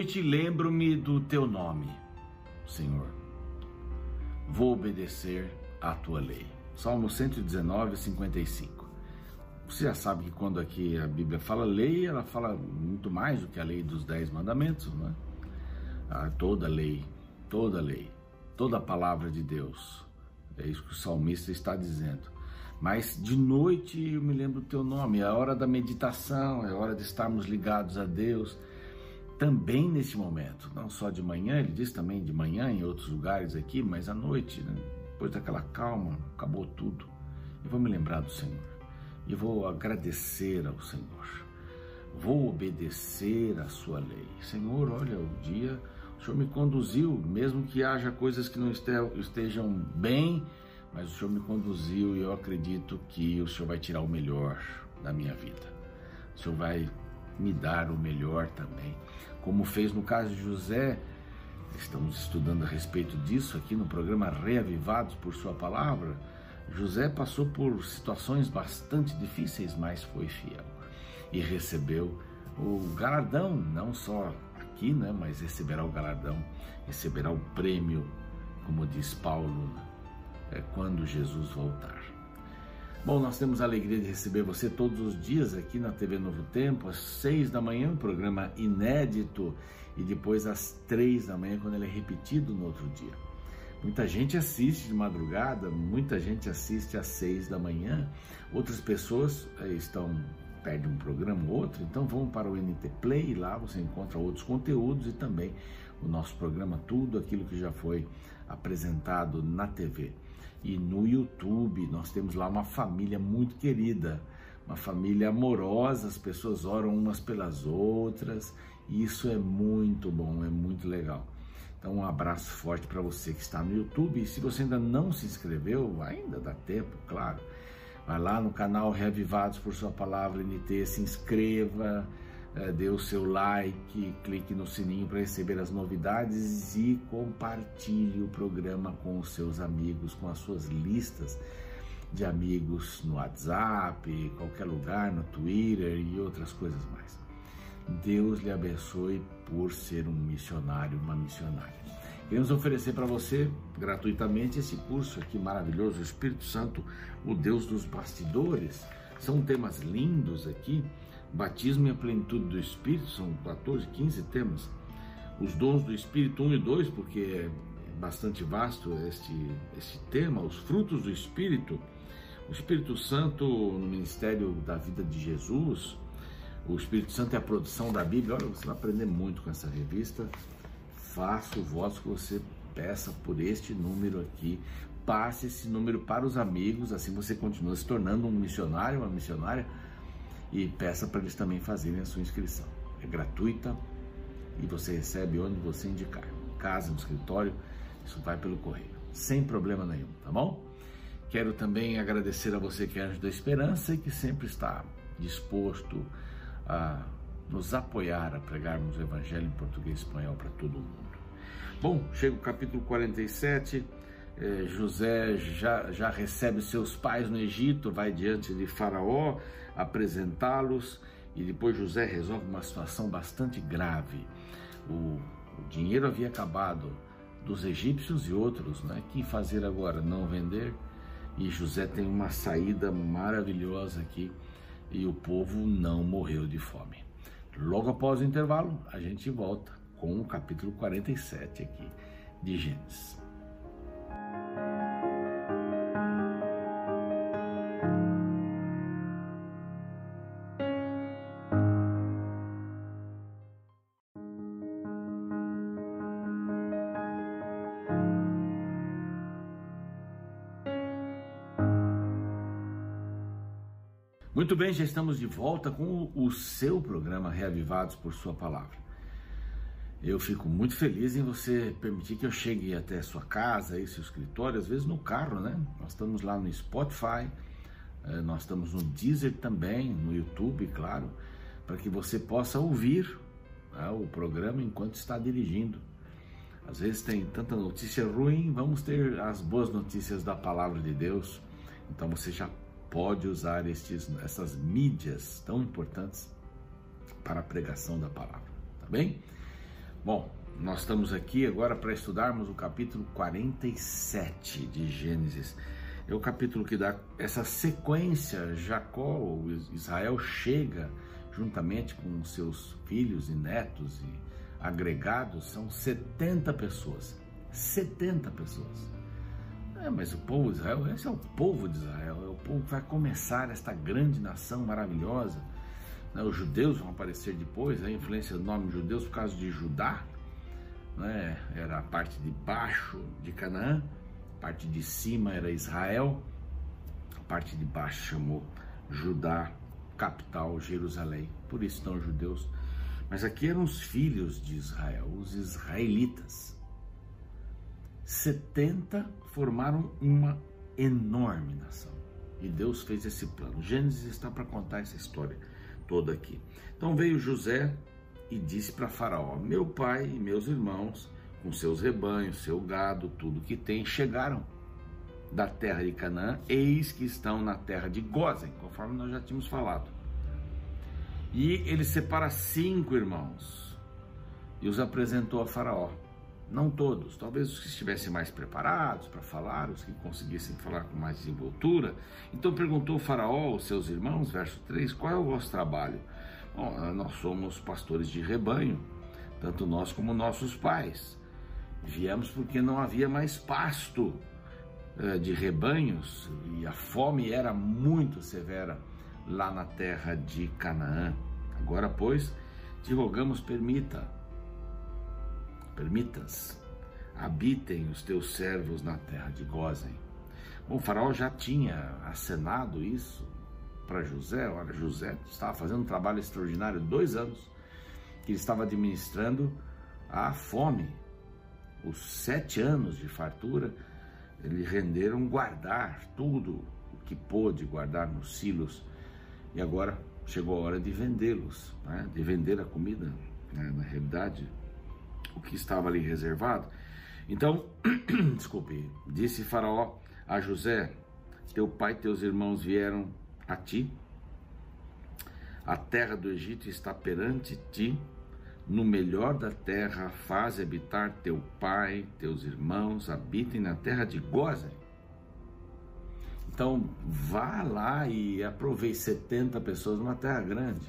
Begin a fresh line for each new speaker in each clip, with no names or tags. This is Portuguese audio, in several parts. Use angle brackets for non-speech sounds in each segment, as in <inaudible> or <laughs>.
Noite lembro-me do teu nome, Senhor. Vou obedecer à tua lei. Salmo 119, 55. Você já sabe que quando aqui a Bíblia fala lei, ela fala muito mais do que a lei dos dez mandamentos, não é? Ah, toda lei, toda lei, toda palavra de Deus. É isso que o salmista está dizendo. Mas de noite eu me lembro do teu nome, é a hora da meditação, é a hora de estarmos ligados a Deus. Também nesse momento, não só de manhã, ele diz também de manhã em outros lugares aqui, mas à noite, né? depois daquela calma, acabou tudo. Eu vou me lembrar do Senhor e vou agradecer ao Senhor. Vou obedecer à sua lei. Senhor, olha, o dia o Senhor me conduziu, mesmo que haja coisas que não estejam bem, mas o Senhor me conduziu e eu acredito que o Senhor vai tirar o melhor da minha vida. O Senhor vai me dar o melhor também. Como fez no caso de José, estamos estudando a respeito disso aqui no programa Reavivados por Sua Palavra. José passou por situações bastante difíceis, mas foi fiel e recebeu o galardão, não só aqui, né, mas receberá o galardão, receberá o prêmio, como diz Paulo, é, quando Jesus voltar. Bom, nós temos a alegria de receber você todos os dias aqui na TV Novo Tempo, às seis da manhã, um programa inédito, e depois às três da manhã, quando ele é repetido no outro dia. Muita gente assiste de madrugada, muita gente assiste às seis da manhã, outras pessoas é, estão perde um programa ou outro, então vão para o NT Play, lá você encontra outros conteúdos e também o nosso programa, tudo aquilo que já foi apresentado na TV. E no YouTube nós temos lá uma família muito querida, uma família amorosa, as pessoas oram umas pelas outras, e isso é muito bom, é muito legal. Então um abraço forte para você que está no YouTube, e se você ainda não se inscreveu, ainda dá tempo, claro Vai lá no canal Reavivados por Sua Palavra NT, se inscreva, dê o seu like, clique no sininho para receber as novidades e compartilhe o programa com os seus amigos, com as suas listas de amigos no WhatsApp, qualquer lugar, no Twitter e outras coisas mais. Deus lhe abençoe por ser um missionário, uma missionária. Queremos oferecer para você gratuitamente esse curso aqui maravilhoso, Espírito Santo, o Deus dos bastidores. São temas lindos aqui. Batismo e a plenitude do Espírito, são 14, 15 temas. Os dons do Espírito 1 e 2, porque é bastante vasto este, este tema. Os frutos do Espírito, o Espírito Santo no ministério da vida de Jesus. O Espírito Santo é a produção da Bíblia. Olha, você vai aprender muito com essa revista faça o voto que você peça por este número aqui. Passe esse número para os amigos, assim você continua se tornando um missionário, uma missionária, e peça para eles também fazerem a sua inscrição. É gratuita e você recebe onde você indicar. Casa, no escritório, isso vai pelo correio, sem problema nenhum, tá bom? Quero também agradecer a você que é Anjo da Esperança e que sempre está disposto a nos apoiar a pregarmos o Evangelho em português e espanhol para todo mundo. Bom, chega o capítulo 47. Eh, José já, já recebe seus pais no Egito, vai diante de Faraó apresentá-los e depois José resolve uma situação bastante grave. O, o dinheiro havia acabado dos egípcios e outros, né? Que fazer agora? Não vender? E José tem uma saída maravilhosa aqui e o povo não morreu de fome. Logo após o intervalo, a gente volta com o capítulo 47 aqui de Gênesis. Muito bem, já estamos de volta com o seu programa Reavivados por Sua Palavra. Eu fico muito feliz em você permitir que eu chegue até sua casa, aí, seu escritório, às vezes no carro, né? Nós estamos lá no Spotify, eh, nós estamos no Deezer também, no YouTube, claro, para que você possa ouvir né, o programa enquanto está dirigindo. Às vezes tem tanta notícia ruim, vamos ter as boas notícias da palavra de Deus. Então você já pode usar estes, essas mídias tão importantes para a pregação da palavra, tá bem? Bom, nós estamos aqui agora para estudarmos o capítulo 47 de Gênesis. É o capítulo que dá essa sequência. Jacó, Israel, chega juntamente com seus filhos e netos e agregados, são 70 pessoas. 70 pessoas. É, mas o povo de Israel, esse é o povo de Israel, é o povo que vai começar esta grande nação maravilhosa né? Os judeus vão aparecer depois, a influência do nome judeus por causa de Judá, né? era a parte de baixo de Canaã, a parte de cima era Israel, a parte de baixo chamou Judá, capital Jerusalém, por isso estão os judeus. Mas aqui eram os filhos de Israel, os israelitas. 70 formaram uma enorme nação. E Deus fez esse plano. Gênesis está para contar essa história toda aqui. Então veio José e disse para Faraó: Meu pai e meus irmãos, com seus rebanhos, seu gado, tudo que tem, chegaram da terra de Canaã, eis que estão na terra de Gozen, conforme nós já tínhamos falado. E ele separa cinco irmãos e os apresentou a Faraó. Não todos, talvez os que estivessem mais preparados para falar, os que conseguissem falar com mais desenvoltura. Então perguntou o Faraó aos seus irmãos, verso 3, qual é o vosso trabalho? Bom, ah, nós somos pastores de rebanho, tanto nós como nossos pais. Viemos porque não havia mais pasto eh, de rebanhos e a fome era muito severa lá na terra de Canaã. Agora, pois, te rogamos, permita permitas, habitem os teus servos na terra de Gozem. Bom, o faraó já tinha acenado isso para José. Olha, José estava fazendo um trabalho extraordinário, dois anos, que ele estava administrando a fome. Os sete anos de fartura, eles renderam guardar tudo o que pôde guardar nos silos. E agora chegou a hora de vendê-los, né? de vender a comida. Né? Na realidade, o que estava ali reservado. Então, <clears throat> desculpe, disse Faraó a José: Teu pai e teus irmãos vieram a ti, a terra do Egito está perante ti, no melhor da terra faz habitar teu pai, teus irmãos, habitem na terra de Gozen. Então, vá lá e aproveite 70 pessoas numa terra grande,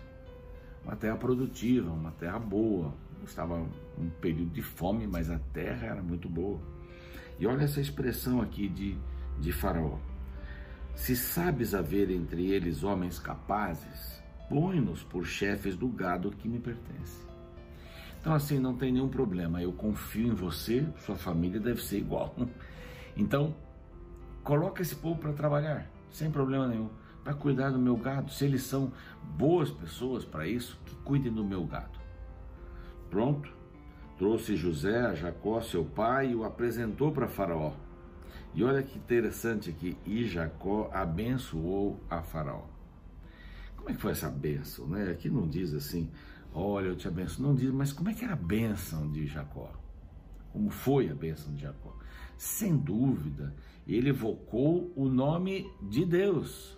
uma terra produtiva, uma terra boa, estava um período de fome, mas a terra era muito boa. E olha essa expressão aqui de, de Faraó: Se sabes haver entre eles homens capazes, põe-nos por chefes do gado que me pertence. Então, assim, não tem nenhum problema. Eu confio em você, sua família deve ser igual. <laughs> Então, coloca esse povo para trabalhar, sem problema nenhum, para cuidar do meu gado. Se eles são boas pessoas para isso, que cuidem do meu gado. Pronto, trouxe José a Jacó, seu pai, e o apresentou para Faraó. E olha que interessante aqui, e Jacó abençoou a Faraó. Como é que foi essa bênção, né? Aqui não diz assim, olha, eu te abençoo, não diz, mas como é que era a bênção de Jacó? Como foi a bênção de Jacó? Sem dúvida, ele evocou o nome de Deus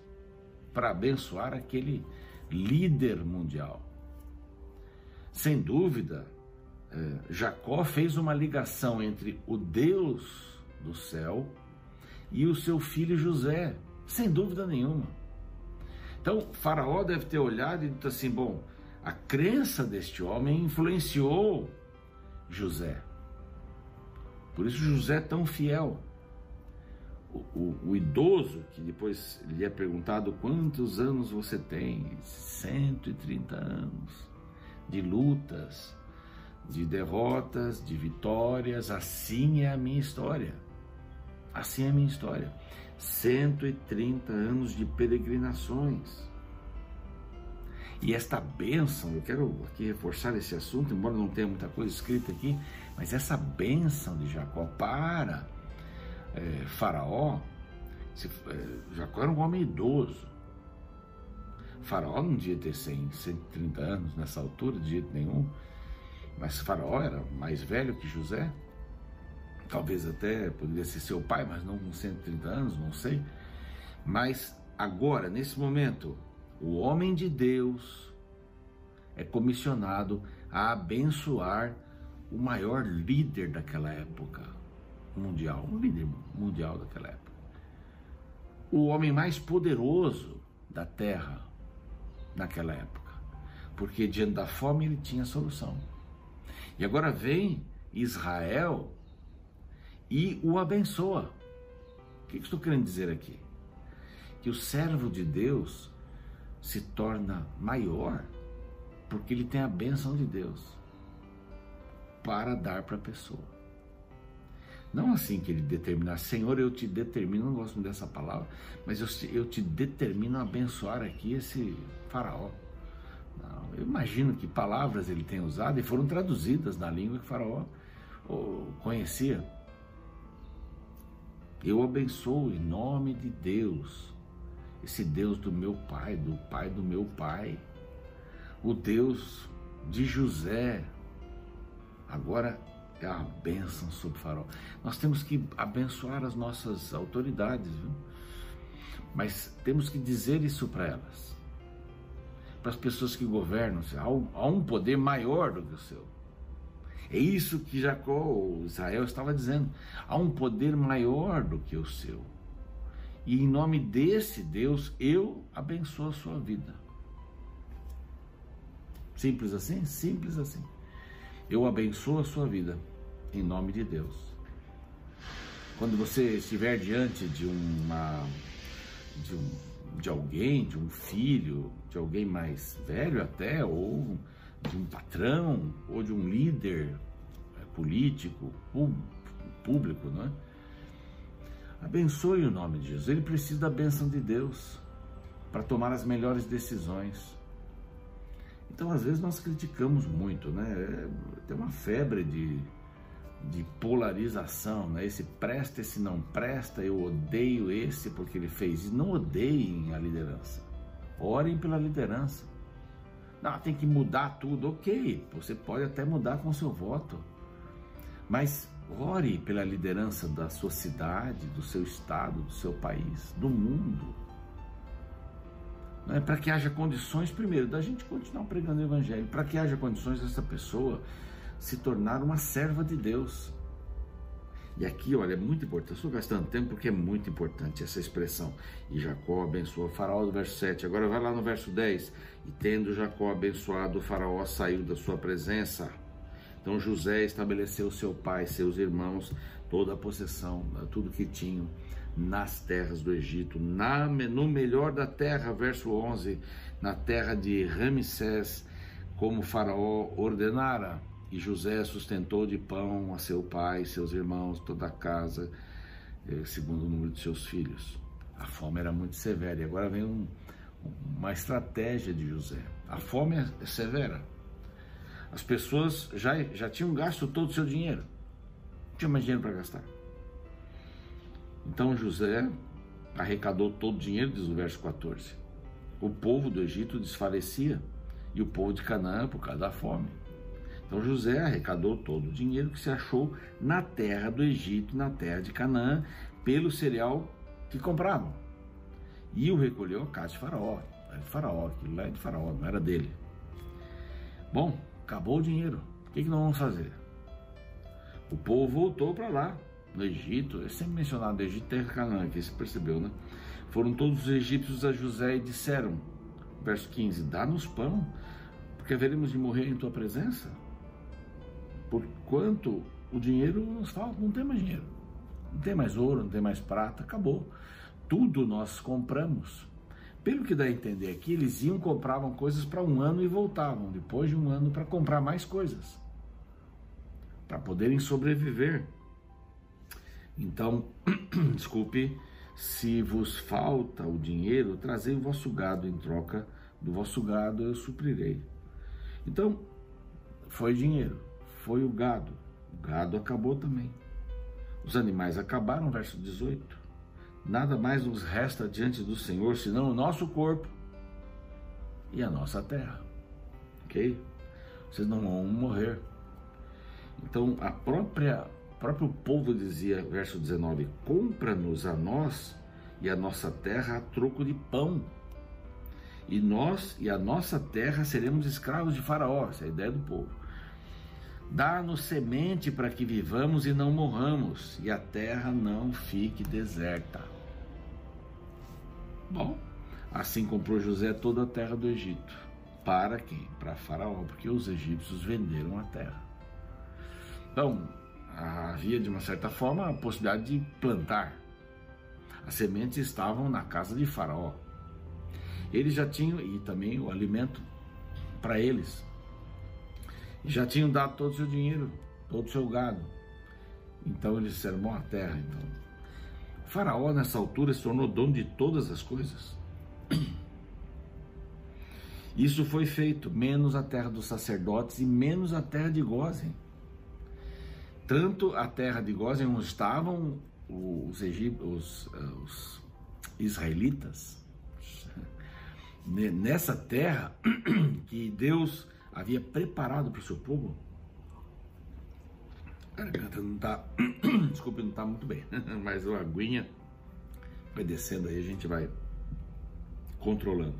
para abençoar aquele líder mundial. Sem dúvida, é, Jacó fez uma ligação entre o Deus do céu e o seu filho José, sem dúvida nenhuma. Então, Faraó deve ter olhado e dito assim: bom, a crença deste homem influenciou José. Por isso, José é tão fiel. O, o, o, idoso, que depois lhe é perguntado quantos anos você tem, 130 anos de lutas, de derrotas, de vitórias. Assim é a minha história. Assim é a minha história. 130 anos de peregrinações. E esta bênção, eu quero aqui reforçar esse assunto, embora não tenha muita coisa escrita aqui, mas essa bênção de Jacó para é, Faraó, é, Jacó era um homem idoso, Faraó não devia ter 100, 130 anos nessa altura, de jeito nenhum. Mas Faraó era mais velho que José. Talvez até poderia ser seu pai, mas não com 130 anos, não sei. Mas agora, nesse momento, o homem de Deus é comissionado a abençoar o maior líder daquela época mundial, um líder mundial daquela época. O homem mais poderoso da terra naquela época. Porque diante da fome ele tinha solução. E agora vem Israel e o abençoa. O que estou querendo dizer aqui? Que o servo de Deus se torna maior porque ele tem a bênção de Deus para dar para a pessoa. Não assim que ele determinar, Senhor, eu te determino, não gosto dessa palavra, mas eu, eu te determino a abençoar aqui esse faraó. Eu imagino que palavras ele tem usado e foram traduzidas na língua que faraó conhecia. Eu abençoo em nome de Deus, esse Deus do meu pai, do pai do meu pai, o Deus de José. Agora é a bênção sobre o farol. Nós temos que abençoar as nossas autoridades, viu? mas temos que dizer isso para elas, para as pessoas que governam. Há um poder maior do que o seu. É isso que Jacó, Israel estava dizendo. Há um poder maior do que o seu. E em nome desse Deus, eu abençoo a sua vida. Simples assim? Simples assim. Eu abençoo a sua vida em nome de Deus. Quando você estiver diante de uma de, um, de alguém, de um filho, de alguém mais velho até, ou de um patrão, ou de um líder é, político, público, não é? Abençoe o nome de Jesus. Ele precisa da bênção de Deus para tomar as melhores decisões. Então, às vezes, nós criticamos muito, né? É, tem uma febre de de polarização, né? Esse presta, esse não presta, eu odeio esse porque ele fez isso. Não odeiem a liderança. Orem pela liderança. Não, tem que mudar tudo. Ok, você pode até mudar com o seu voto. Mas ore pela liderança da sua cidade, do seu estado, do seu país, do mundo. Não é para que haja condições, primeiro, da gente continuar pregando o evangelho, para que haja condições dessa pessoa se tornar uma serva de Deus. E aqui, olha, é muito importante. Estou gastando tempo porque é muito importante essa expressão. E Jacó abençoou faraó do verso 7. Agora vai lá no verso 10. E tendo Jacó abençoado o faraó, saiu da sua presença. Então José estabeleceu seu pai, seus irmãos, toda a possessão, tudo que tinham nas terras do Egito, na, no melhor da terra, verso 11, na terra de Ramsés, como faraó ordenara. E José sustentou de pão a seu pai, seus irmãos, toda a casa, eh, segundo o número de seus filhos. A fome era muito severa. E agora vem um, uma estratégia de José. A fome é severa. As pessoas já, já tinham gasto todo o seu dinheiro. Não tinha mais dinheiro para gastar. Então José arrecadou todo o dinheiro, diz o verso 14. O povo do Egito desfalecia e o povo de Canaã por causa da fome. Então José arrecadou todo o dinheiro que se achou na terra do Egito, na terra de Canaã, pelo cereal que compravam. E o recolheu a casa de Faraó. Era de Faraó, aquilo lá é de Faraó, não era dele. Bom, acabou o dinheiro. O que, que nós vamos fazer? O povo voltou para lá, no Egito. É sempre mencionado Egito, terra Canaã, que você percebeu, né? Foram todos os egípcios a José e disseram, verso 15: Dá-nos pão, porque haveremos de morrer em tua presença por quanto o dinheiro nos falta, não tem mais dinheiro. Não tem mais ouro, não tem mais prata, acabou. Tudo nós compramos. Pelo que dá a entender aqui, eles iam, compravam coisas para um ano e voltavam, depois de um ano, para comprar mais coisas, para poderem sobreviver. Então, <clears throat> desculpe, se vos falta o dinheiro, trazei o vosso gado em troca do vosso gado, eu suprirei. Então, foi dinheiro foi o gado. O gado acabou também. Os animais acabaram, verso 18. Nada mais nos resta diante do Senhor senão o nosso corpo e a nossa terra. Ok? Vocês não vão morrer. Então, a própria o próprio povo dizia, verso 19: Compra-nos a nós e a nossa terra a troco de pão. E nós e a nossa terra seremos escravos de Faraó. Essa é a ideia do povo. Dá-nos semente para que vivamos e não morramos, e a terra não fique deserta. Bom, assim comprou José toda a terra do Egito. Para quem? Para Faraó, porque os egípcios venderam a terra. Então, havia de uma certa forma a possibilidade de plantar. As sementes estavam na casa de Faraó. Eles já tinham, e também o alimento para eles. Já tinham dado todo o seu dinheiro, todo o seu gado. Então eles disseram: Bom, a terra. Então. Faraó, nessa altura, se tornou dono de todas as coisas. <clears throat> Isso foi feito, menos a terra dos sacerdotes e menos a terra de Gozen. Tanto a terra de Gozen onde estavam os, os, eh, os israelitas, <laughs> nessa terra <clears throat> que Deus havia preparado para o seu povo. A garganta não está, <coughs> desculpe, não está muito bem, <laughs> mas a aguinha vai descendo aí, a gente vai controlando.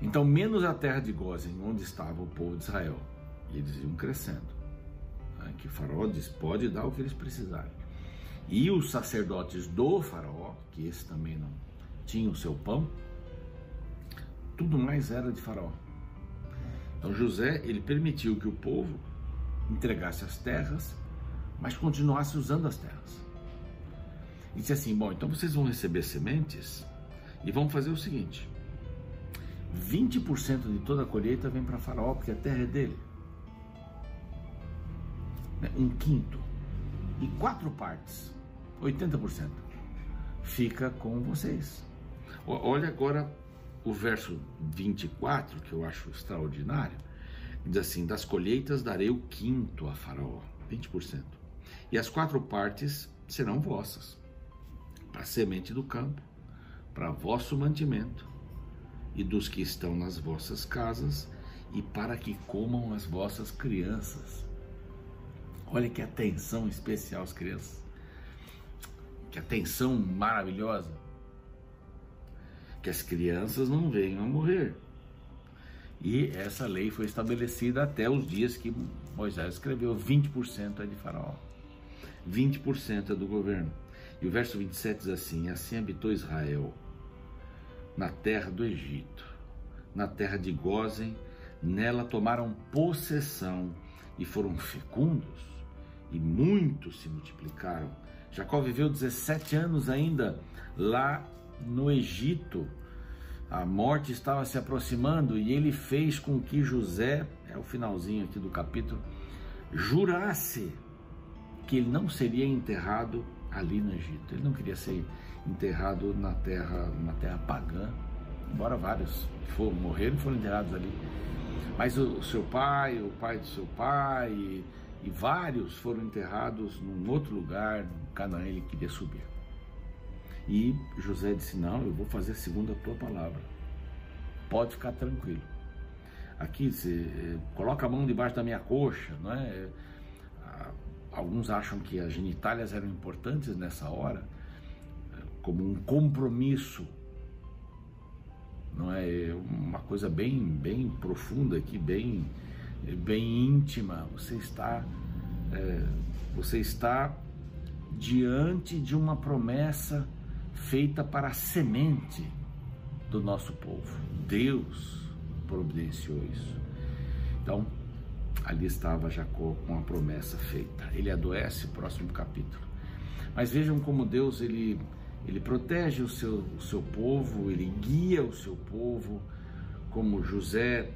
Então, menos a terra de Gozen, onde estava o povo de Israel, e eles iam crescendo. Né? Que faraó diz, pode dar o que eles precisarem. E os sacerdotes do faraó, que esse também não tinha o seu pão, tudo mais era de faraó. Então José, ele permitiu que o povo entregasse as terras, mas continuasse usando as terras. E disse assim: bom, então vocês vão receber sementes e vão fazer o seguinte: 20% de toda a colheita vem para Faraó, porque a terra é dele. Né, um quinto. E quatro partes, 80%, fica com vocês. Olha agora o verso 24, que eu acho extraordinário, diz assim: Das colheitas darei o quinto a Faraó, 20%. E as quatro partes serão vossas, para a semente do campo, para vosso mantimento, e dos que estão nas vossas casas, e para que comam as vossas crianças. Olha que atenção especial às crianças. Que atenção maravilhosa que as crianças não venham a morrer. E essa lei foi estabelecida até os dias que Moisés escreveu: 20% é de Faraó, 20% é do governo. E o verso 27 diz assim: Assim habitou Israel na terra do Egito, na terra de Gozen, nela tomaram possessão e foram fecundos, e muitos se multiplicaram. Jacó viveu 17 anos ainda lá no Egito, a morte estava se aproximando e ele fez com que José, é o finalzinho aqui do capítulo, jurasse que ele não seria enterrado ali no Egito. Ele não queria ser enterrado na terra, uma terra pagã, embora vários foram, morreram e foram enterrados ali. Mas o seu pai, o pai do seu pai e, e vários foram enterrados num outro lugar, no Canaã, ele queria subir. E José disse: Não, eu vou fazer segundo a tua palavra. Pode ficar tranquilo. Aqui, você eh, coloca a mão debaixo da minha coxa, não é? Alguns acham que as genitálias eram importantes nessa hora, eh, como um compromisso, não é? Uma coisa bem, bem profunda aqui, bem, bem íntima. Você está, é, você está diante de uma promessa feita para a semente do nosso povo. Deus providenciou isso. Então, ali estava Jacó com a promessa feita. Ele adoece, próximo capítulo. Mas vejam como Deus ele, ele protege o seu, o seu povo, ele guia o seu povo, como José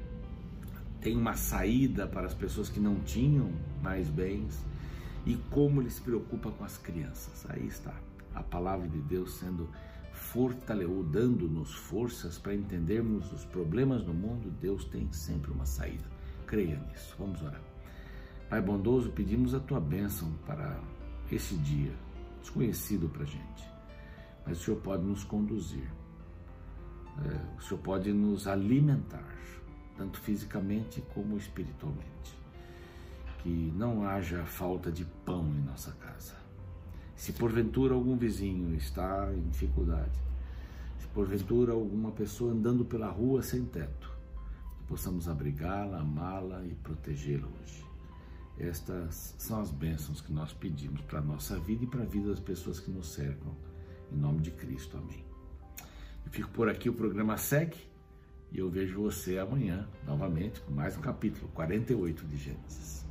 tem uma saída para as pessoas que não tinham mais bens e como ele se preocupa com as crianças. Aí está a palavra de Deus sendo fortalecendo, dando-nos forças para entendermos os problemas do mundo, Deus tem sempre uma saída. Creia nisso. Vamos orar. Pai bondoso, pedimos a tua bênção para esse dia, desconhecido para a gente, mas o Senhor pode nos conduzir, é, o Senhor pode nos alimentar, tanto fisicamente como espiritualmente. Que não haja falta de pão em nossa casa se porventura algum vizinho está em dificuldade, se porventura alguma pessoa andando pela rua sem teto, que possamos abrigá-la, amá-la e protegê-la hoje. Estas são as bênçãos que nós pedimos para a nossa vida e para a vida das pessoas que nos cercam. Em nome de Cristo, amém. Eu fico por aqui, o programa segue e eu vejo você amanhã, novamente, com mais um capítulo 48 de Gênesis.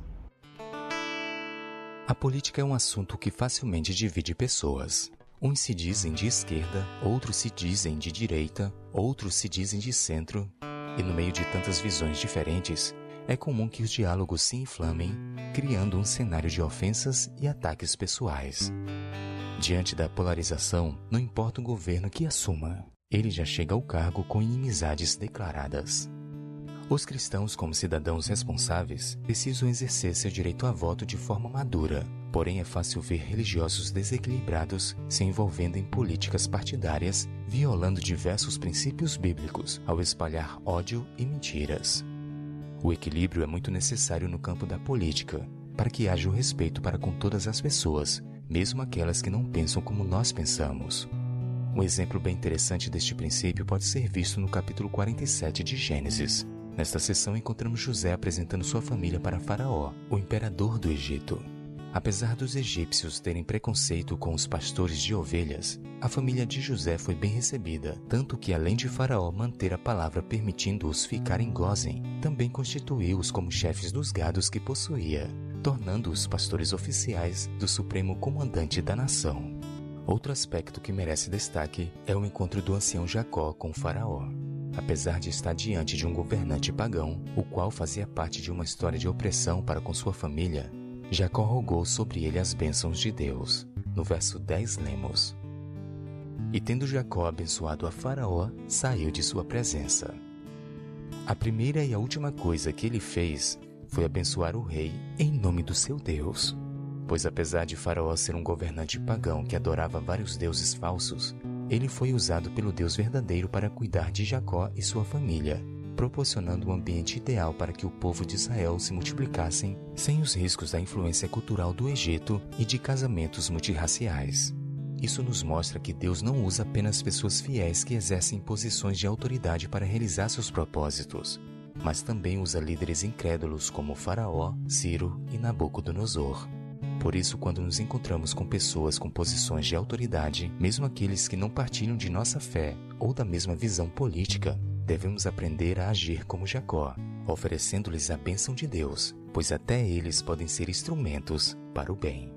A política é um assunto que facilmente divide pessoas. Uns se dizem de esquerda, outros se dizem de direita, outros se dizem de centro, e no meio de tantas visões diferentes, é comum que os diálogos se inflamem, criando um cenário de ofensas e ataques pessoais. Diante da polarização, não importa o governo que assuma, ele já chega ao cargo com inimizades declaradas. Os cristãos, como cidadãos responsáveis, precisam exercer seu direito a voto de forma madura. Porém, é fácil ver religiosos desequilibrados se envolvendo em políticas partidárias, violando diversos princípios bíblicos ao espalhar ódio e mentiras. O equilíbrio é muito necessário no campo da política, para que haja o respeito para com todas as pessoas, mesmo aquelas que não pensam como nós pensamos. Um exemplo bem interessante deste princípio pode ser visto no capítulo 47 de Gênesis, Nesta sessão encontramos José apresentando sua família para Faraó, o imperador do Egito. Apesar dos egípcios terem preconceito com os pastores de ovelhas, a família de José foi bem recebida, tanto que além de Faraó manter a palavra permitindo-os ficar em Gozen, também constituiu-os como chefes dos gados que possuía, tornando-os pastores oficiais do supremo comandante da nação. Outro aspecto que merece destaque é o encontro do ancião Jacó com Faraó. Apesar de estar diante de um governante pagão, o qual fazia parte de uma história de opressão para com sua família, Jacó rogou sobre ele as bênçãos de Deus. No verso 10 lemos: E tendo Jacó abençoado a Faraó, saiu de sua presença. A primeira e a última coisa que ele fez foi abençoar o rei em nome do seu Deus. Pois apesar de Faraó ser um governante pagão que adorava vários deuses falsos, ele foi usado pelo Deus verdadeiro para cuidar de Jacó e sua família, proporcionando um ambiente ideal para que o povo de Israel se multiplicassem sem os riscos da influência cultural do Egito e de casamentos multirraciais. Isso nos mostra que Deus não usa apenas pessoas fiéis que exercem posições de autoridade para realizar seus propósitos, mas também usa líderes incrédulos como Faraó, Ciro e Nabucodonosor. Por isso, quando nos encontramos com pessoas com posições de autoridade, mesmo aqueles que não partilham de nossa fé ou da mesma visão política, devemos aprender a agir como Jacó, oferecendo-lhes a bênção de Deus, pois até eles podem ser instrumentos para o bem.